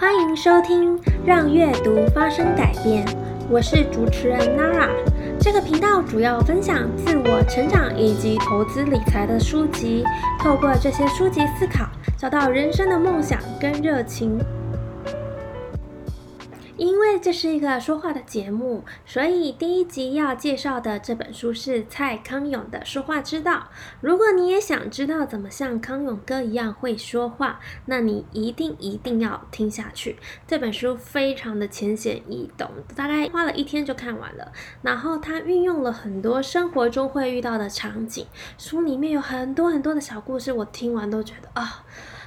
欢迎收听《让阅读发生改变》，我是主持人 Nara。这个频道主要分享自我成长以及投资理财的书籍，透过这些书籍思考，找到人生的梦想跟热情。因为这是一个说话的节目，所以第一集要介绍的这本书是蔡康永的《说话之道》。如果你也想知道怎么像康永哥一样会说话，那你一定一定要听下去。这本书非常的浅显易懂，大概花了一天就看完了。然后他运用了很多生活中会遇到的场景，书里面有很多很多的小故事，我听完都觉得啊，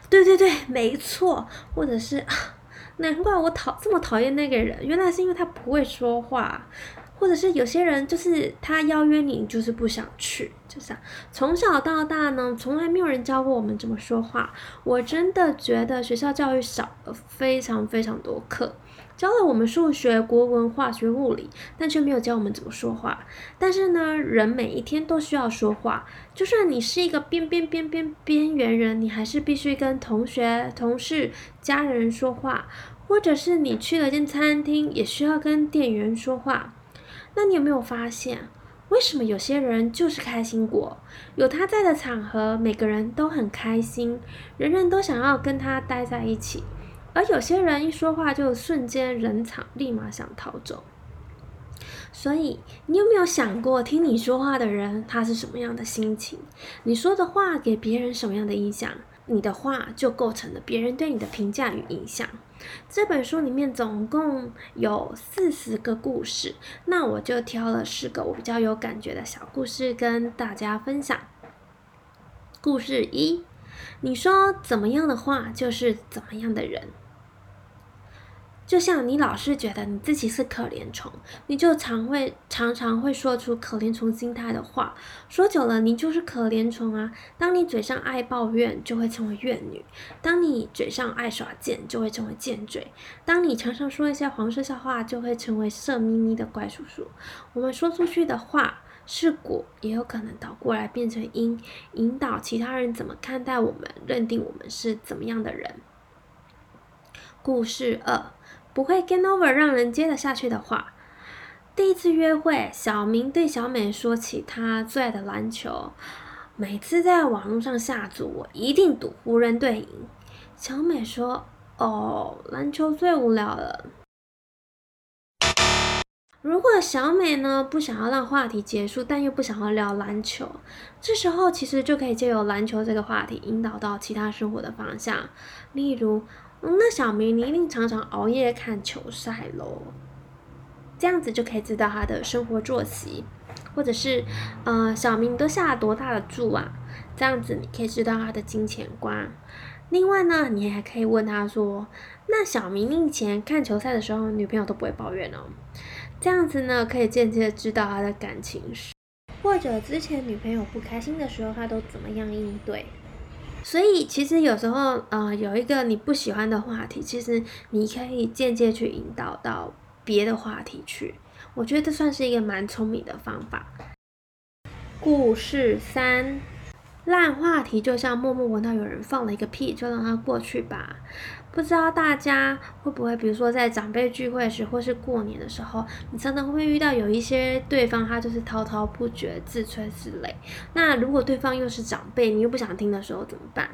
对对对，没错，或者是啊。难怪我讨这么讨厌那个人，原来是因为他不会说话，或者是有些人就是他邀约你，就是不想去，就是从小到大呢，从来没有人教过我们怎么说话。我真的觉得学校教育少了非常非常多课。教了我们数学、国文、化学、物理，但却没有教我们怎么说话。但是呢，人每一天都需要说话。就算你是一个边边边边边缘人，你还是必须跟同学、同事、家人说话。或者是你去了间餐厅，也需要跟店员说话。那你有没有发现，为什么有些人就是开心果？有他在的场合，每个人都很开心，人人都想要跟他待在一起。而有些人一说话就瞬间冷场，立马想逃走。所以，你有没有想过，听你说话的人他是什么样的心情？你说的话给别人什么样的影响？你的话就构成了别人对你的评价与影响。这本书里面总共有四十个故事，那我就挑了四个我比较有感觉的小故事跟大家分享。故事一，你说怎么样的话，就是怎么样的人。就像你老是觉得你自己是可怜虫，你就常会常常会说出可怜虫心态的话，说久了你就是可怜虫啊。当你嘴上爱抱怨，就会成为怨女；当你嘴上爱耍贱，就会成为贱嘴；当你常常说一些黄色笑话，就会成为色眯眯的怪叔叔。我们说出去的话是果，也有可能倒过来变成因，引导其他人怎么看待我们，认定我们是怎么样的人。故事二。不会 get over 让人接得下去的话。第一次约会，小明对小美说起他最爱的篮球，每次在网络上下注，我一定赌湖人队赢。小美说：“哦，篮球最无聊了。”如果小美呢不想要让话题结束，但又不想要聊篮球，这时候其实就可以借由篮球这个话题引导到其他生活的方向，例如。那小明，你一定常常熬夜看球赛喽，这样子就可以知道他的生活作息，或者是，呃，小明都下了多大的注啊？这样子你可以知道他的金钱观。另外呢，你还可以问他说，那小明以前看球赛的时候，女朋友都不会抱怨哦，这样子呢，可以间接知道他的感情史，或者之前女朋友不开心的时候，他都怎么样应对。所以其实有时候，呃，有一个你不喜欢的话题，其实你可以间接去引导到别的话题去。我觉得这算是一个蛮聪明的方法。故事三。烂话题就像默默闻到有人放了一个屁，就让它过去吧。不知道大家会不会，比如说在长辈聚会时，或是过年的时候，你常常会遇到有一些对方他就是滔滔不绝、自吹自擂。那如果对方又是长辈，你又不想听的时候怎么办？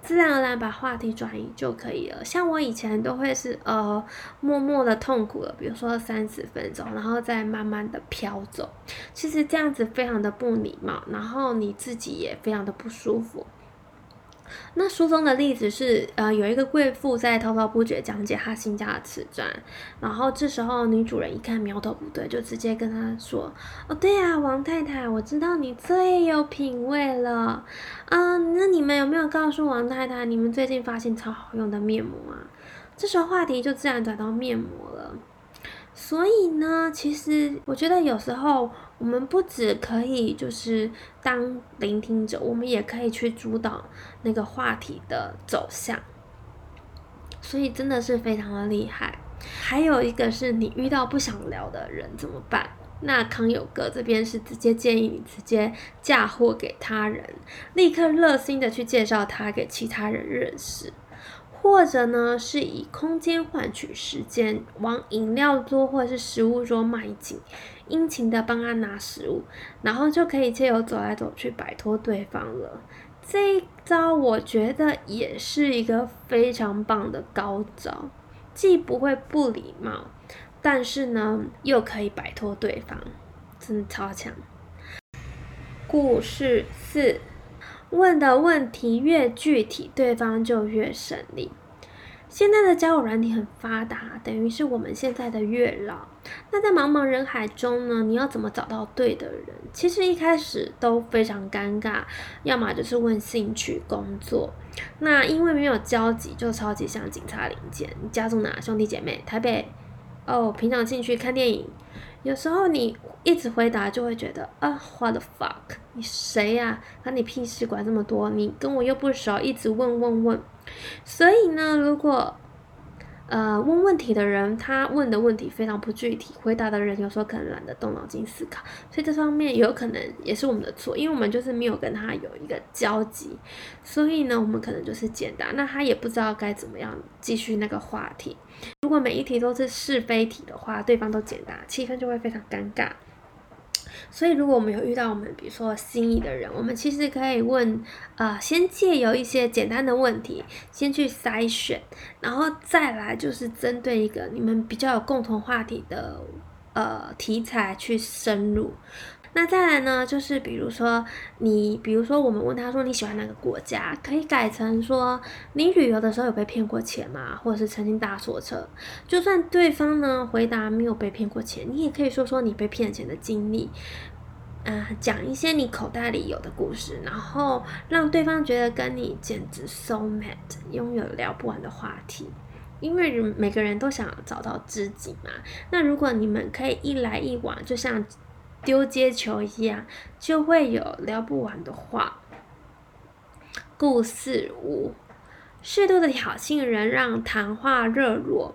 自然而然把话题转移就可以了。像我以前都会是呃默默的痛苦了，比如说三十分钟，然后再慢慢的飘走。其实这样子非常的不礼貌，然后你自己也非常的不舒服。那书中的例子是，呃，有一个贵妇在滔滔不绝讲解她新家的瓷砖，然后这时候女主人一看苗头不对，就直接跟她说：“哦，对呀，王太太，我知道你最有品味了，嗯，那你们有没有告诉王太太，你们最近发现超好用的面膜啊？”这时候话题就自然转到面膜了。所以呢，其实我觉得有时候我们不只可以就是当聆听者，我们也可以去主导那个话题的走向。所以真的是非常的厉害。还有一个是你遇到不想聊的人怎么办？那康有哥这边是直接建议你直接嫁祸给他人，立刻热心的去介绍他给其他人认识。或者呢是以空间换取时间，往饮料桌或者是食物桌迈进，殷勤的帮他拿食物，然后就可以借由走来走去摆脱对方了。这一招我觉得也是一个非常棒的高招，既不会不礼貌，但是呢又可以摆脱对方，真的超强。故事四。问的问题越具体，对方就越省力。现在的交友软体很发达，等于是我们现在的月老。那在茫茫人海中呢，你要怎么找到对的人？其实一开始都非常尴尬，要么就是问兴趣、工作。那因为没有交集，就超级像警察零检。你家住哪？兄弟姐妹？台北？哦，平常兴趣看电影。有时候你一直回答，就会觉得啊，what the fuck，你谁呀？关你屁事，管这么多？你跟我又不熟，一直问问问。所以呢，如果呃问问题的人，他问的问题非常不具体，回答的人有时候可能懒得动脑筋思考，所以这方面有可能也是我们的错，因为我们就是没有跟他有一个交集，所以呢，我们可能就是简答，那他也不知道该怎么样继续那个话题。如果每一题都是是非题的话，对方都简答，气氛就会非常尴尬。所以，如果我们有遇到我们比如说心仪的人，我们其实可以问，呃，先借由一些简单的问题，先去筛选，然后再来就是针对一个你们比较有共同话题的呃题材去深入。那再来呢，就是比如说你，比如说我们问他说你喜欢哪个国家，可以改成说你旅游的时候有被骗过钱吗？或者是曾经搭错车？就算对方呢回答没有被骗过钱，你也可以说说你被骗钱的经历，啊，讲一些你口袋里有的故事，然后让对方觉得跟你简直 so mad，拥有聊不完的话题。因为每个人都想找到知己嘛。那如果你们可以一来一往，就像。丢接球一样，就会有聊不完的话。故事五，适度的挑衅人让谈话热络。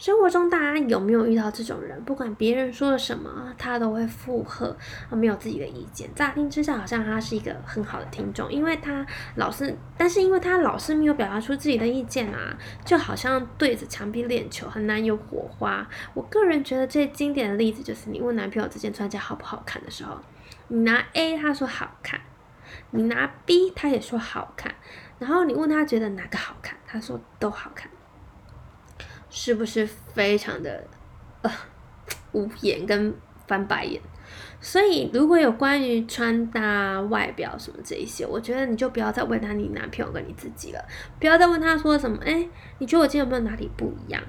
生活中大家有没有遇到这种人？不管别人说了什么，他都会附和，没有自己的意见。乍听之下好像他是一个很好的听众，因为他老是，但是因为他老是没有表达出自己的意见啊，就好像对着墙壁练球，很难有火花。我个人觉得最经典的例子就是你问男朋友这件穿起来好不好看的时候，你拿 A 他说好看，你拿 B 他也说好看，然后你问他觉得哪个好看，他说都好看。是不是非常的呃无言跟翻白眼？所以如果有关于穿搭、外表什么这一些，我觉得你就不要再问他你男朋友跟你自己了，不要再问他说什么，哎，你觉得我今天有没有哪里不一样？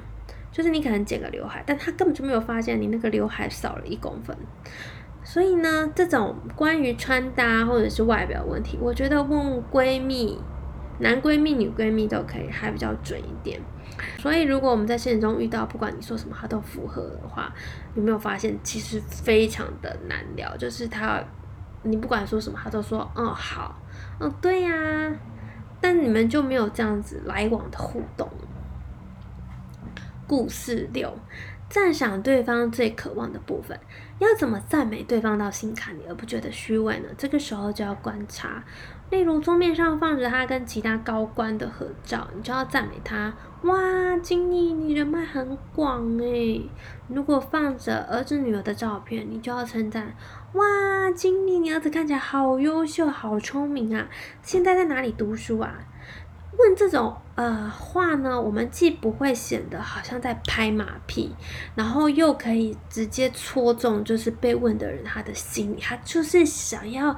就是你可能剪个刘海，但他根本就没有发现你那个刘海少了一公分。所以呢，这种关于穿搭或者是外表问题，我觉得问闺蜜。男闺蜜、女闺蜜都可以，还比较准一点。所以，如果我们在现实中遇到，不管你说什么，他都符合的话，有没有发现其实非常的难聊？就是他，你不管说什么，他都说嗯好，嗯对呀，但你们就没有这样子来往的互动。故事六，赞赏对方最渴望的部分，要怎么赞美对方到心坎里而不觉得虚伪呢？这个时候就要观察。例如桌面上放着他跟其他高官的合照，你就要赞美他。哇，经理，你人脉很广诶。如果放着儿子女儿的照片，你就要称赞。哇，经理，你儿子看起来好优秀，好聪明啊！现在在哪里读书啊？问这种呃话呢，我们既不会显得好像在拍马屁，然后又可以直接戳中就是被问的人他的心里，他就是想要。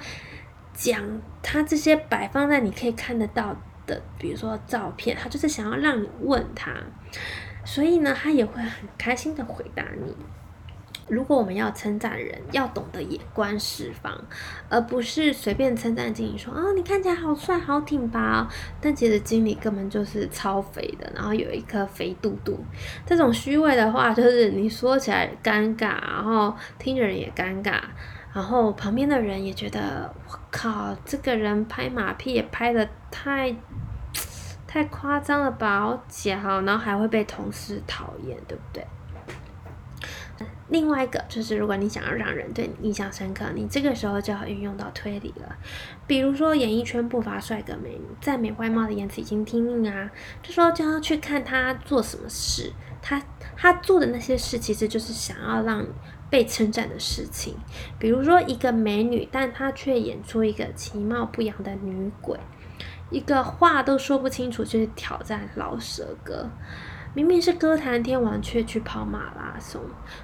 讲他这些摆放在你可以看得到的，比如说照片，他就是想要让你问他，所以呢，他也会很开心的回答你。如果我们要称赞人，要懂得眼观四方，而不是随便称赞经理说啊，你看起来好帅好挺拔，但其实经理根本就是超肥的，然后有一颗肥肚肚。这种虚伪的话，就是你说起来尴尬，然后听着人也尴尬。然后旁边的人也觉得，我靠，这个人拍马屁也拍的太，太夸张了吧，好假，然后还会被同事讨厌，对不对？另外一个就是，如果你想要让人对你印象深刻，你这个时候就要运用到推理了。比如说，演艺圈不乏帅哥美女，赞美外貌的言辞已经听腻啊，这时候就要去看他做什么事，他他做的那些事其实就是想要让你被称赞的事情。比如说，一个美女，但她却演出一个其貌不扬的女鬼，一个话都说不清楚，就是挑战老舌歌。明明是歌坛天王，却去跑马拉松，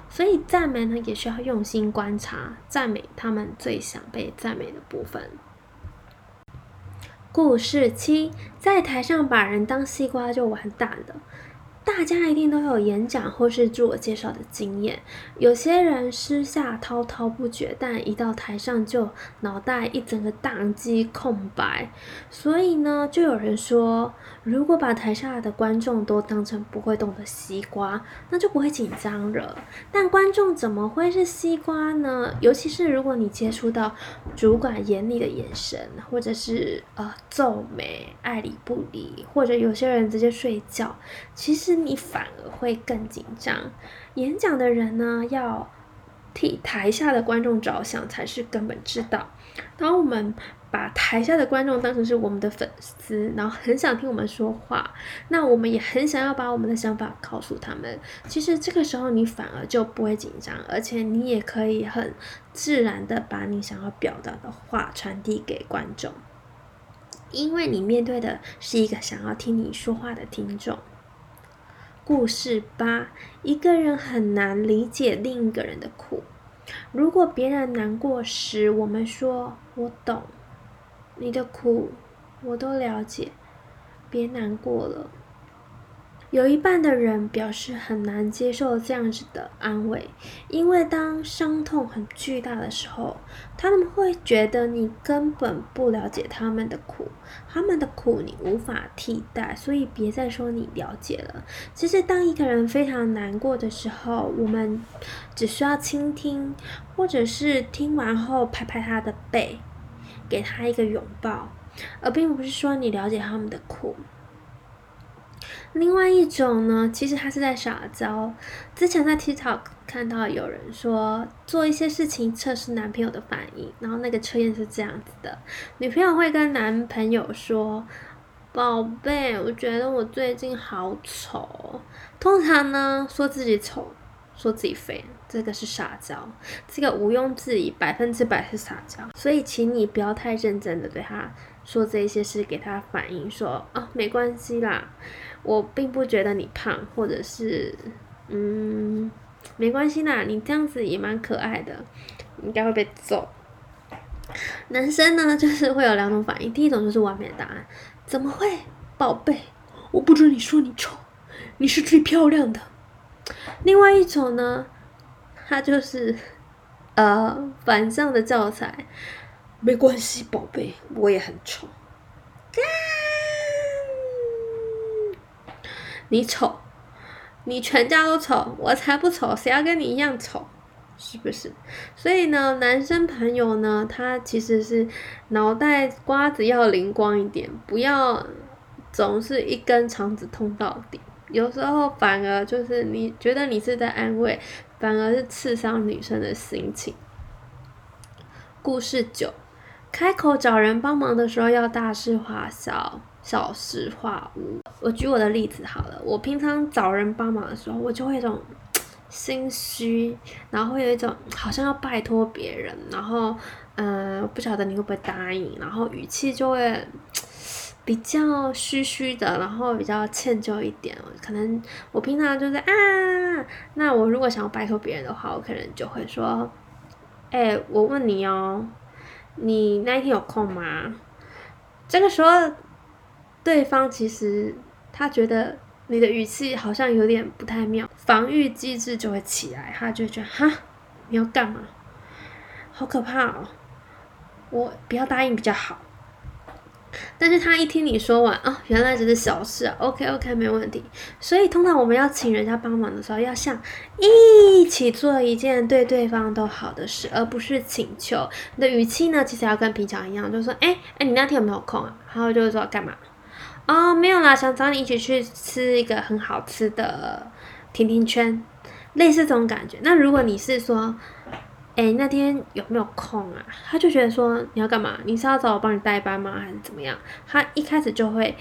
所以赞美呢也需要用心观察，赞美他们最想被赞美的部分。故事七，在台上把人当西瓜就完蛋了。大家一定都有演讲或是自我介绍的经验。有些人私下滔滔不绝，但一到台上就脑袋一整个宕机空白。所以呢，就有人说，如果把台下的观众都当成不会动的西瓜，那就不会紧张了。但观众怎么会是西瓜呢？尤其是如果你接触到主管严厉的眼神，或者是呃皱眉、爱理不理，或者有些人直接睡觉，其实。你反而会更紧张。演讲的人呢，要替台下的观众着想才是根本之道。当我们把台下的观众当成是我们的粉丝，然后很想听我们说话，那我们也很想要把我们的想法告诉他们。其实这个时候你反而就不会紧张，而且你也可以很自然的把你想要表达的话传递给观众，因为你面对的是一个想要听你说话的听众。故事八：一个人很难理解另一个人的苦。如果别人难过时，我们说“我懂你的苦，我都了解，别难过了。”有一半的人表示很难接受这样子的安慰，因为当伤痛很巨大的时候，他们会觉得你根本不了解他们的苦，他们的苦你无法替代，所以别再说你了解了。其实，当一个人非常难过的时候，我们只需要倾听，或者是听完后拍拍他的背，给他一个拥抱，而并不是说你了解他们的苦。另外一种呢，其实他是在撒娇。之前在 TikTok 看到有人说做一些事情测试男朋友的反应，然后那个测验是这样子的：女朋友会跟男朋友说：“宝贝，我觉得我最近好丑。”通常呢，说自己丑，说自己肥，这个是撒娇，这个毋庸置疑，百分之百是撒娇。所以，请你不要太认真的对他说这些事，给他反应说：“啊，没关系啦。”我并不觉得你胖，或者是，嗯，没关系啦，你这样子也蛮可爱的，应该会被揍。男生呢，就是会有两种反应，第一种就是完美的答案，怎么会，宝贝，我不准你说你丑，你是最漂亮的。另外一种呢，他就是，呃，反向的教材，没关系，宝贝，我也很丑。你丑，你全家都丑，我才不丑，谁要跟你一样丑，是不是？所以呢，男生朋友呢，他其实是脑袋瓜子要灵光一点，不要总是一根肠子通到底。有时候反而就是你觉得你是在安慰，反而是刺伤女生的心情。故事九，开口找人帮忙的时候要大事化小。小事化无。我举我的例子好了，我平常找人帮忙的时候，我就会有种心虚，然后会有一种好像要拜托别人，然后嗯，不晓得你会不会答应，然后语气就会比较虚虚的，然后比较歉疚一点。可能我平常就是啊，那我如果想要拜托别人的话，我可能就会说，哎，我问你哦，你那一天有空吗？这个时候。对方其实他觉得你的语气好像有点不太妙，防御机制就会起来，他就觉得哈，你要干嘛？好可怕哦！我不要答应比较好。但是他一听你说完啊，原来只是小事啊，OK OK 没问题。所以通常我们要请人家帮忙的时候，要像一起做一件对对方都好的事，而不是请求。你的语气呢，其实要跟平常一样，就说，哎哎，你那天有没有空啊？然后就是说干嘛？哦，没有啦，想找你一起去吃一个很好吃的甜甜圈，类似这种感觉。那如果你是说，哎，那天有没有空啊？他就觉得说你要干嘛？你是要找我帮你代班吗？还是怎么样？他一开始就会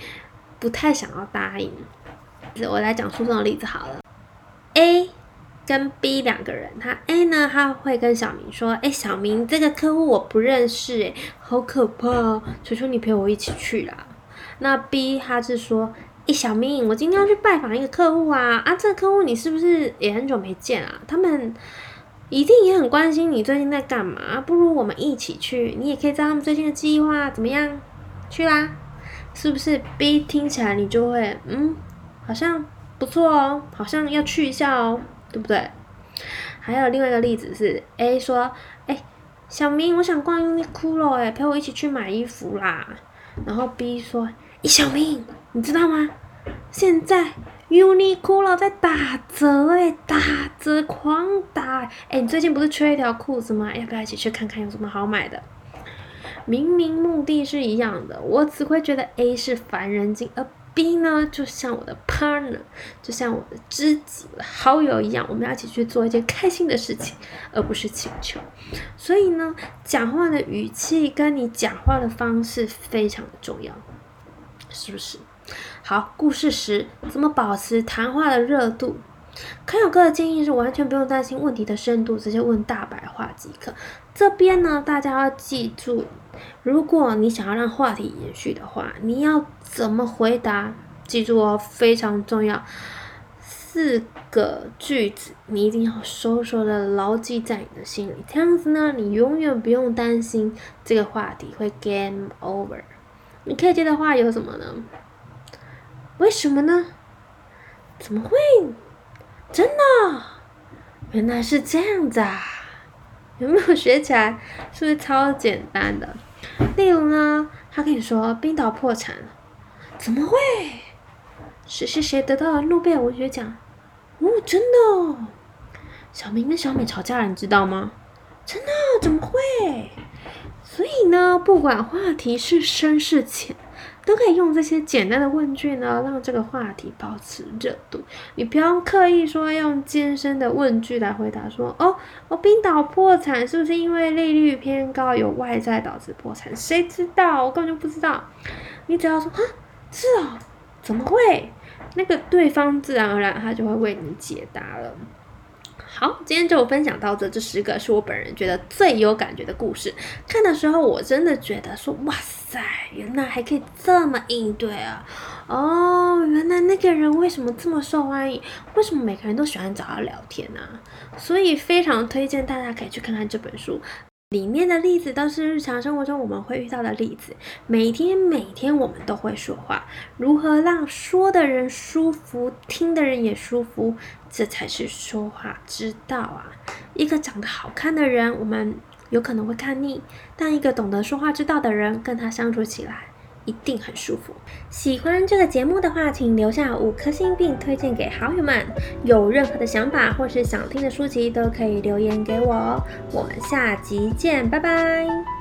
不太想要答应。我来讲书中的例子好了。A 跟 B 两个人，他 A 呢，他会跟小明说：“哎，小明，这个客户我不认识，哎，好可怕，求求你陪我一起去啦。”那 B 他是说：“哎，小明，我今天要去拜访一个客户啊，啊，这个客户你是不是也很久没见啊？他们一定也很关心你最近在干嘛，不如我们一起去，你也可以知道他们最近的计划怎么样？去啦，是不是？B 听起来你就会，嗯，好像。”不错哦，好像要去一下哦，对不对？还有另外一个例子是，A 说：“哎，小明，我想逛 Uniqlo，哎，陪我一起去买衣服啦。”然后 B 说：“哎，小明，你知道吗？现在 Uniqlo 在打折，哎，打折狂打！哎，你最近不是缺一条裤子吗？要不要一起去看看有什么好买的？”明明目的是一样的，我只会觉得 A 是烦人精，而。B 呢，就像我的 partner，就像我的知己、好友一样，我们要一起去做一件开心的事情，而不是请求。所以呢，讲话的语气跟你讲话的方式非常的重要，是不是？好，故事十，怎么保持谈话的热度？康永哥的建议是，完全不用担心问题的深度，直接问大白话即可。这边呢，大家要记住，如果你想要让话题延续的话，你要怎么回答？记住哦，非常重要，四个句子你一定要熟熟的牢记在你的心里。这样子呢，你永远不用担心这个话题会 game over。你可以接的话有什么呢？为什么呢？怎么会？真的？原来是这样子啊！有没有学起来？是不是超简单的？例如呢，他跟你说冰岛破产了，怎么会？谁谁谁得到了诺贝尔文学奖？哦，真的哦！小明跟小美吵架了，你知道吗？真的？怎么会？所以呢，不管话题是深是浅。都可以用这些简单的问句呢，让这个话题保持热度。你不用刻意说用艰深的问句来回答，说哦哦，冰岛破产是不是因为利率偏高，有外债导致破产？谁知道？我根本就不知道。你只要说啊，是哦，怎么会？那个对方自然而然他就会为你解答了。好，今天就分享到这，这十个是我本人觉得最有感觉的故事。看的时候，我真的觉得说，哇塞，原来还可以这么应对啊！哦，原来那个人为什么这么受欢迎？为什么每个人都喜欢找他聊天呢？所以非常推荐大家可以去看看这本书。里面的例子都是日常生活中我们会遇到的例子，每天每天我们都会说话，如何让说的人舒服，听的人也舒服，这才是说话之道啊！一个长得好看的人，我们有可能会看腻，但一个懂得说话之道的人，跟他相处起来。一定很舒服。喜欢这个节目的话，请留下五颗星并推荐给好友们。有任何的想法或是想听的书籍，都可以留言给我哦。我们下集见，拜拜。